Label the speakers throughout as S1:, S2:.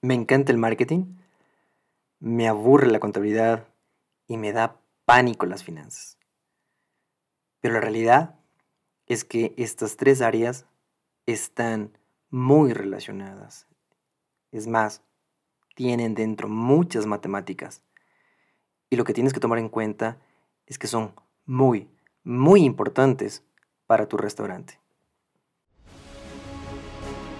S1: Me encanta el marketing, me aburre la contabilidad y me da pánico las finanzas. Pero la realidad es que estas tres áreas están muy relacionadas. Es más, tienen dentro muchas matemáticas. Y lo que tienes que tomar en cuenta es que son muy, muy importantes para tu restaurante.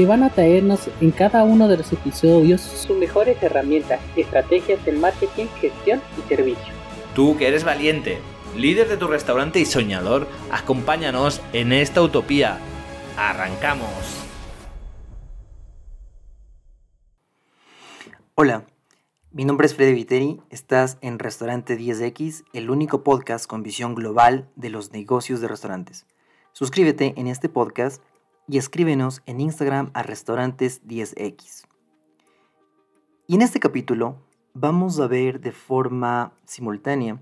S2: que van a traernos en cada uno de los episodios sus mejores herramientas, estrategias del marketing, gestión y servicio.
S3: Tú que eres valiente, líder de tu restaurante y soñador, acompáñanos en esta utopía. ¡Arrancamos!
S1: Hola, mi nombre es Freddy Viteri, estás en Restaurante 10X, el único podcast con visión global de los negocios de restaurantes. Suscríbete en este podcast y escríbenos en Instagram a restaurantes 10x. Y en este capítulo vamos a ver de forma simultánea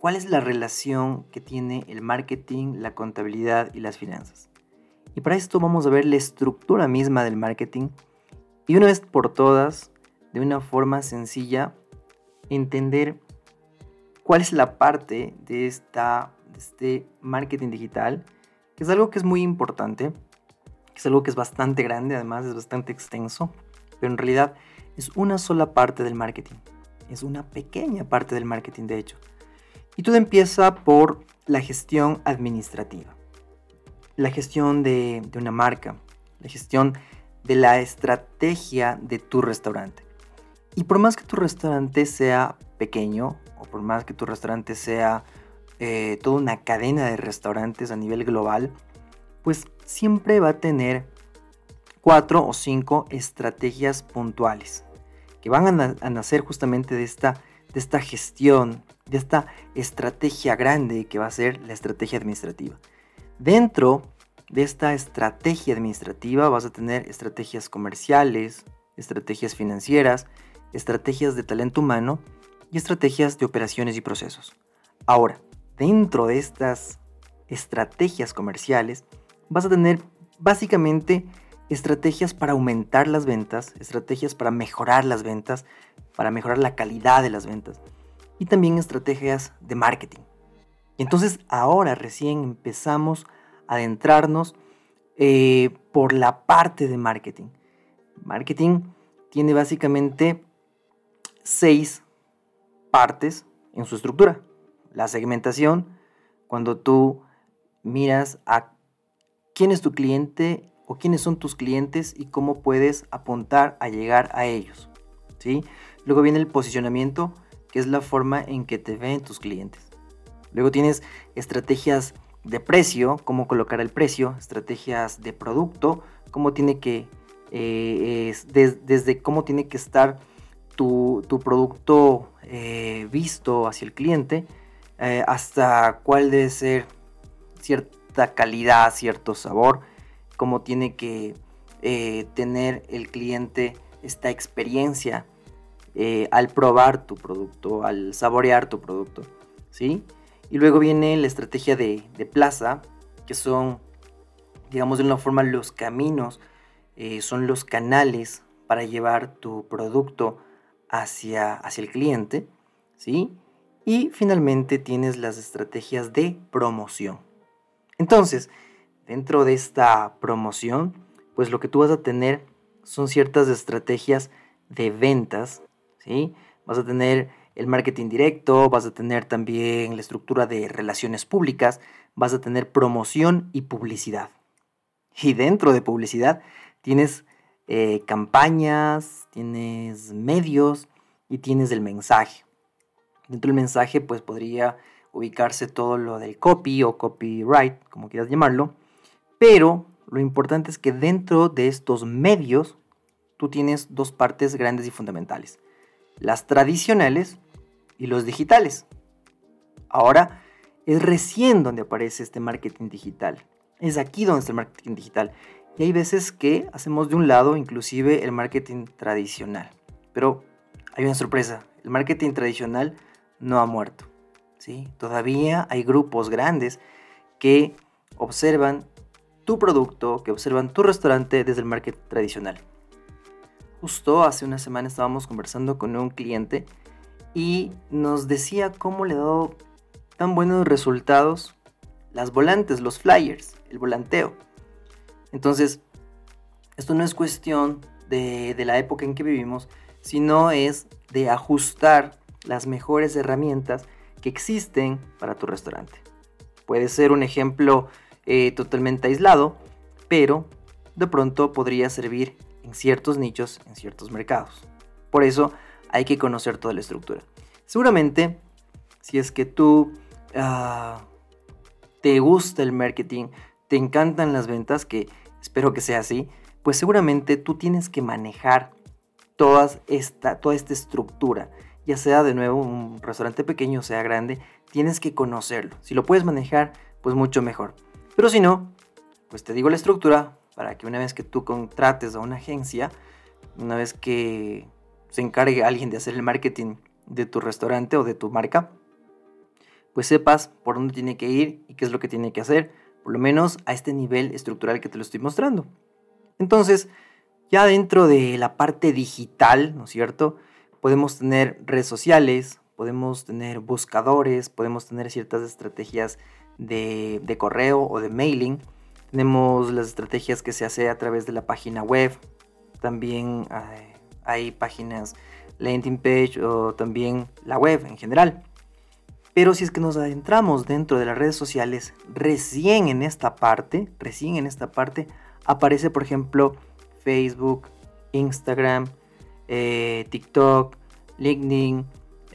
S1: cuál es la relación que tiene el marketing, la contabilidad y las finanzas. Y para esto vamos a ver la estructura misma del marketing y una vez por todas, de una forma sencilla, entender cuál es la parte de, esta, de este marketing digital, que es algo que es muy importante es algo que es bastante grande, además es bastante extenso, pero en realidad es una sola parte del marketing. Es una pequeña parte del marketing, de hecho. Y todo empieza por la gestión administrativa, la gestión de, una marca, la gestión de la estrategia de tu restaurante. Y por más que tu restaurante sea pequeño, o por más que tu restaurante sea eh, toda una cadena de restaurantes a nivel global, pues siempre va a tener cuatro o cinco estrategias puntuales que van a, nacer justamente de esta, de esta gestión, de esta estrategia grande que va a ser la estrategia administrativa. Dentro de esta estrategia administrativa vas a tener estrategias comerciales, estrategias financieras, estrategias de talento humano y estrategias de operaciones y procesos. Ahora, dentro de estas estrategias comerciales, vas a tener básicamente estrategias para aumentar las ventas, estrategias para mejorar las ventas, para mejorar la calidad de las ventas y también estrategias de marketing. Entonces ahora recién empezamos a adentrarnos eh, por la parte de marketing. Marketing tiene básicamente seis partes en su estructura. La segmentación, cuando tú miras a quién es tu cliente o quiénes son tus clientes y cómo puedes apuntar a llegar a ellos. ¿sí? Luego viene el posicionamiento, que es la forma en que te ven tus clientes. Luego tienes estrategias de precio, cómo colocar el precio, estrategias de producto, cómo tiene que, eh, desde cómo tiene que estar tu, producto eh, visto hacia el cliente, eh, hasta cuál debe ser cierto calidad, cierto sabor, como tiene que eh, tener el cliente esta experiencia eh, al probar tu producto, al saborear tu producto, ¿sí? Y luego viene la estrategia de, plaza, que son, digamos de una forma, los caminos, eh, son los canales para llevar tu producto hacia, hacia el cliente, ¿sí? Y finalmente tienes las estrategias de promoción. Entonces, dentro de esta promoción, pues lo que tú vas a tener son ciertas estrategias de ventas, ¿sí? Vas a tener el marketing directo, vas a tener también la estructura de relaciones públicas, vas a tener promoción y publicidad. Y dentro de publicidad tienes eh, campañas, tienes medios y tienes el mensaje. Dentro del mensaje pues podría ubicarse todo lo del copy o copyright, como quieras llamarlo, pero lo importante es que dentro de estos medios tú tienes dos partes grandes y fundamentales, las tradicionales y los digitales. Ahora es recién donde aparece este marketing digital. Es aquí donde está el marketing digital. Y hay veces que hacemos de un lado inclusive el marketing tradicional. Pero hay una sorpresa. El marketing tradicional no ha muerto. ¿Sí? Todavía hay grupos grandes que observan tu producto, que observan tu restaurante desde el marketing tradicional. Justo hace una semana estábamos conversando con un cliente y nos decía cómo le ha dado tan buenos resultados las volantes, los flyers, el volanteo. Entonces, esto no es cuestión de, de la época en que vivimos, sino es de ajustar las mejores herramientas que existen para tu restaurante. Puede ser un ejemplo eh, totalmente aislado, pero de pronto podría servir en ciertos nichos, en ciertos mercados. Por eso hay que conocer toda la estructura. Seguramente, si es que tú ah, te gusta el marketing, te encantan las ventas, que espero que sea así, pues seguramente tú tienes que manejar toda esta, toda esta estructura. Ya sea de nuevo un restaurante pequeño o sea grande, tienes que conocerlo. Si lo puedes manejar, pues mucho mejor. Pero si no, pues te digo la estructura para que una vez que tú contrates a una agencia, una vez que se encargue alguien de hacer el marketing de tu restaurante o de tu marca, pues sepas por dónde tiene que ir y qué es lo que tiene que hacer, por lo menos a este nivel estructural que te lo estoy mostrando. Entonces, ya dentro de la parte digital, ¿no es cierto? Podemos tener redes sociales, podemos tener buscadores, podemos tener ciertas estrategias de, correo o de mailing. Tenemos las estrategias que se hace a través de la página web. También hay, eh, hay páginas landing page o también la web en general. Pero si es que nos adentramos dentro de las redes sociales, recién en esta parte, recién en esta parte, aparece por ejemplo Facebook, Instagram, eh, TikTok, LinkedIn,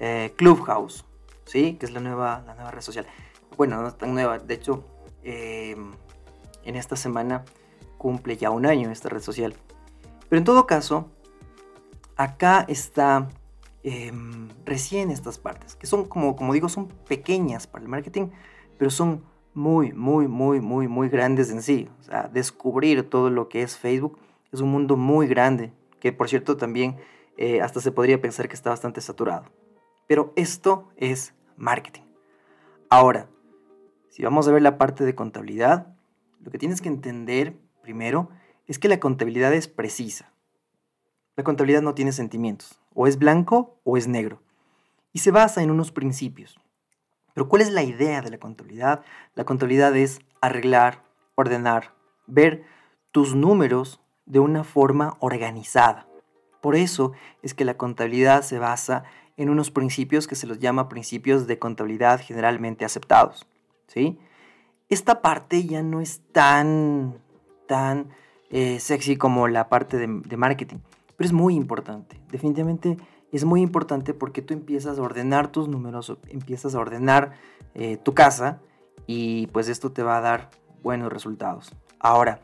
S1: eh, Clubhouse, ¿sí? que es la nueva, la nueva red social. Bueno, no es tan nueva, de hecho, em, en esta semana cumple ya un año esta red social. Pero en todo caso, acá está em, recién estas partes, que son como, como digo, son pequeñas para el marketing, pero son muy, muy, muy, muy, muy grandes en sí. O sea, descubrir todo lo que es Facebook es un mundo muy grande, que por cierto también eh, hasta se podría pensar que está bastante saturado. Pero esto es marketing. Ahora, si vamos a ver la parte de contabilidad, lo que tienes que entender primero es que la contabilidad es precisa. La contabilidad no tiene sentimientos, o es blanco o es negro, y se basa en unos principios. Pero ¿cuál es la idea de la contabilidad? La contabilidad es arreglar, ordenar, ver tus números de una forma organizada. Por eso es que la contabilidad se basa en unos principios que se los llama principios de contabilidad generalmente aceptados. ¿sí? Esta parte ya no es tan, tan eh, sexy como la parte de, marketing, pero es muy importante. Definitivamente es muy importante porque tú empiezas a ordenar tus números, empiezas a ordenar eh, tu casa y pues esto te va a dar buenos resultados. Ahora,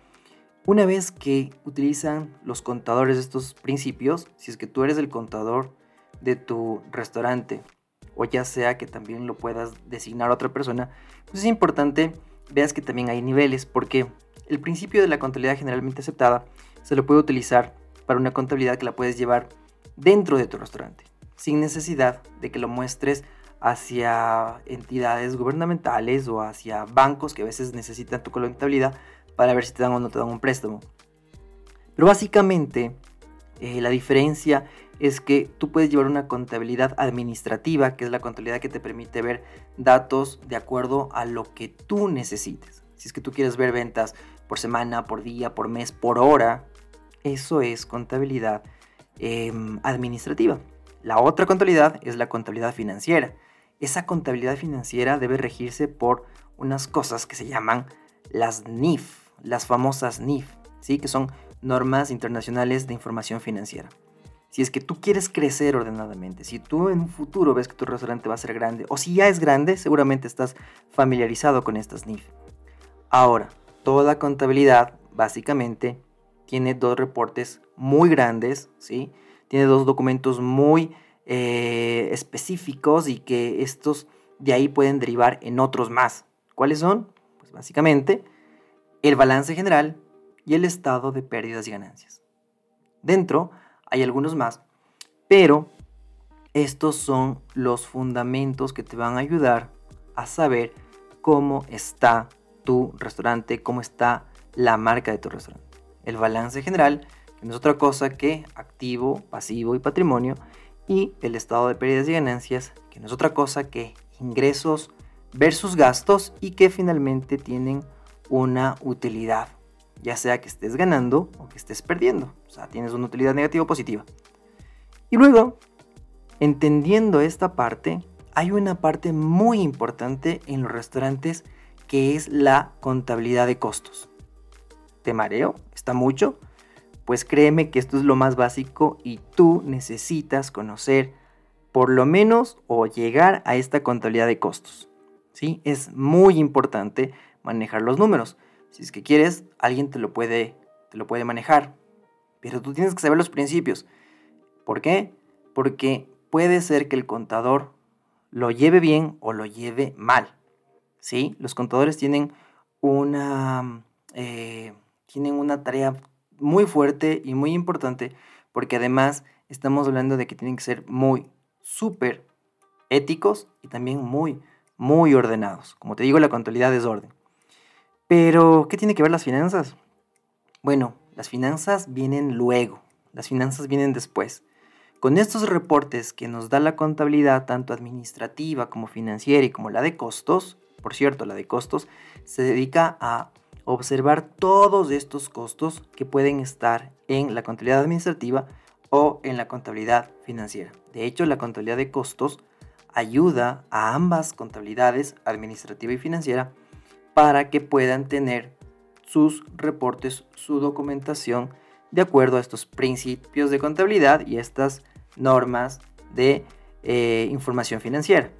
S1: una vez que utilizan los contadores estos principios, si es que tú eres el contador de tu restaurante o ya sea que también lo puedas designar a otra persona, pues es importante veas que también hay niveles porque el principio de la contabilidad generalmente aceptada se lo puede utilizar para una contabilidad que la puedes llevar dentro de tu restaurante, sin necesidad de que lo muestres hacia entidades gubernamentales o hacia bancos que a veces necesitan tu contabilidad para ver si te dan o no te dan un préstamo. Pero básicamente eh, la diferencia es que tú puedes llevar una contabilidad administrativa, que es la contabilidad que te permite ver datos de acuerdo a lo que tú necesites. Si es que tú quieres ver ventas por semana, por día, por mes, por hora, eso es contabilidad em, administrativa. La otra contabilidad es la contabilidad financiera. Esa contabilidad financiera debe regirse por unas cosas que se llaman las NIF, las famosas NIF, ¿sí? que son normas internacionales de información financiera. Si es que tú quieres crecer ordenadamente, si tú en un futuro ves que tu restaurante va a ser grande, o si ya es grande, seguramente estás familiarizado con estas NIF. Ahora, toda contabilidad básicamente tiene dos reportes muy grandes, ¿sí? Tiene dos documentos muy eh, específicos y que estos de ahí pueden derivar en otros más. ¿Cuáles son? Pues básicamente el balance general y el estado de pérdidas y ganancias. Dentro hay algunos más, pero estos son los fundamentos que te van a ayudar a saber cómo está tu restaurante, cómo está la marca de tu restaurante. El balance general, que no es otra cosa que activo, pasivo y patrimonio, y el estado de pérdidas y ganancias, que no es otra cosa que ingresos versus gastos y que finalmente tienen una utilidad, ya sea que estés ganando o que estés perdiendo. O sea, tienes una utilidad negativa o positiva. Y luego, entendiendo esta parte, hay una parte muy importante en los restaurantes que es la contabilidad de costos. ¿Te mareo? ¿Está mucho? Pues créeme que esto es lo más básico y tú necesitas conocer por lo menos o llegar a esta contabilidad de costos. ¿sí? Es muy importante manejar los números. Si es que quieres, alguien te lo puede, te lo puede manejar. Pero tú tienes que saber los principios. ¿Por qué? Porque puede ser que el contador lo lleve bien o lo lleve mal. ¿sí? Los contadores tienen una, eh, tienen una tarea muy fuerte y muy importante porque además estamos hablando de que tienen que ser muy, súper éticos y también muy, muy ordenados. Como te digo, la contabilidad es orden. Pero, ¿qué tiene que ver las finanzas? Bueno, las finanzas vienen luego, las finanzas vienen después. Con estos reportes que nos da la contabilidad, tanto administrativa como financiera y como la de costos, por cierto, la de costos, se dedica a observar todos estos costos que pueden estar en la contabilidad administrativa o en la contabilidad financiera. De hecho, la contabilidad de costos ayuda a ambas contabilidades, administrativa y financiera, para que puedan tener sus reportes, su documentación de acuerdo a estos principios de contabilidad y estas normas de eh, información financiera.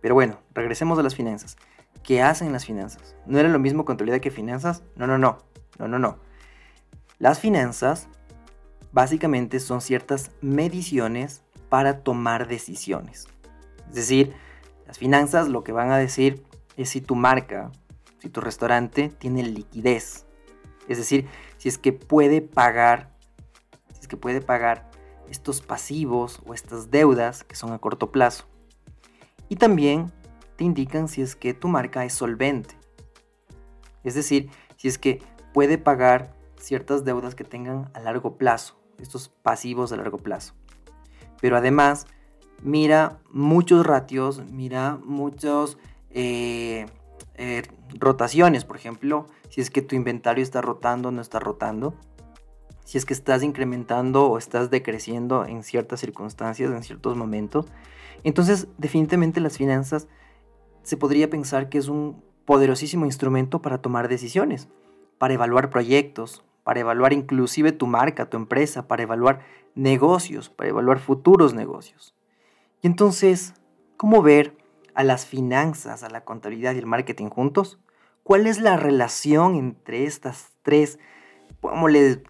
S1: Pero bueno, regresemos a las finanzas. ¿Qué hacen las finanzas? ¿No era lo mismo contabilidad que finanzas? No, no, no, no, no, no. Las finanzas básicamente son ciertas mediciones para tomar decisiones. Es decir, las finanzas lo que van a decir es si tu marca, si tu restaurante tiene liquidez. Es decir, si es que puede pagar, si es que puede pagar estos pasivos o estas deudas que son a corto plazo. Y también te indican si es que tu marca es solvente. Es decir, si es que puede pagar ciertas deudas que tengan a largo plazo, estos pasivos a largo plazo. Pero además, mira muchos ratios, mira muchos eh, eh, rotaciones, por ejemplo, si es que tu inventario está rotando o no está rotando, si es que estás incrementando o estás decreciendo en ciertas circunstancias, en ciertos momentos. Entonces, definitivamente las finanzas se podría pensar que es un poderosísimo instrumento para tomar decisiones, para evaluar proyectos, para evaluar inclusive tu marca, tu empresa, para evaluar negocios, para evaluar futuros negocios. Y entonces, ¿cómo ver a las finanzas, a la contabilidad y el marketing juntos? ¿Cuál es la relación entre estas tres,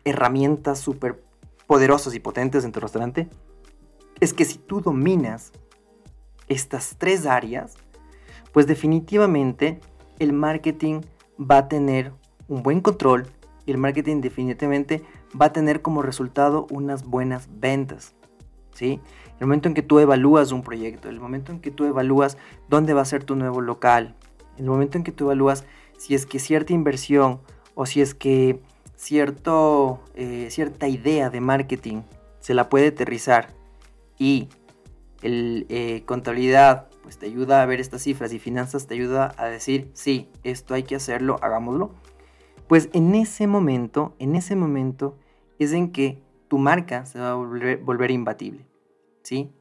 S1: herramientas súper poderosas y potentes en tu restaurante? Es que si tú dominas estas tres áreas, pues definitivamente el marketing va a tener un buen control y el marketing definitivamente va a tener como resultado unas buenas ventas. El momento en que tú evalúas un proyecto, el momento en que tú evalúas dónde va a ser tu nuevo local, el momento en que tú evalúas si es que cierta inversión o si es que cierto, eh, cierta idea de marketing se la puede aterrizar y el, eh, contabilidad pues te ayuda a ver estas cifras y finanzas te ayuda a decir, sí, esto hay que hacerlo, hagámoslo. Pues en ese momento, en ese momento es en que tu marca se va a volver, imbatible.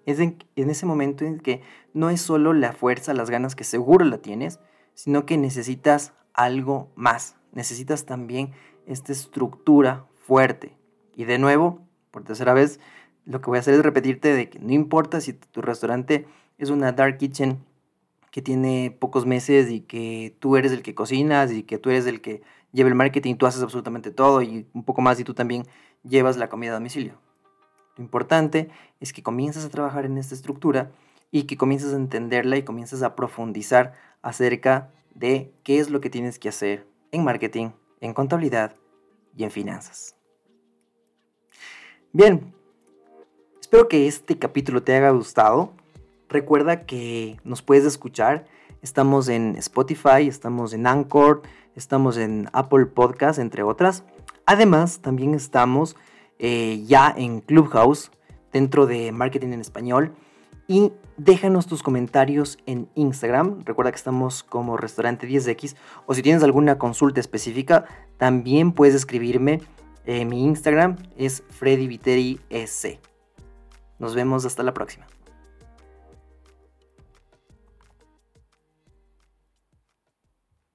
S1: Es en, en ese momento en que no es solo la fuerza, las ganas que seguro la tienes, sino que necesitas algo más. Necesitas también esta estructura fuerte. Y de nuevo, por tercera vez, lo que voy a hacer es repetirte de que no importa si tu restaurante es una dark kitchen que tiene pocos meses y que tú eres el que cocinas y que tú eres el que lleva el marketing, tú haces absolutamente todo y un poco más y tú también llevas la comida a domicilio. Lo importante es que comienzas a trabajar en esta estructura y que comiences a entenderla y comiences a profundizar acerca de qué es lo que tienes que hacer en marketing, en contabilidad y en finanzas. Bien, espero que este capítulo te haya gustado. Recuerda que nos puedes escuchar. Estamos en Spotify, estamos en Anchor, estamos en Apple Podcast, entre otras. Además, también estamos eh, ya en Clubhouse, dentro de Marketing en Español. Y déjanos tus comentarios en Instagram. Recuerda que estamos como Restaurante 10X. O si tienes alguna consulta específica, también puedes escribirme. mi Instagram es Freddy. Nos vemos hasta la próxima.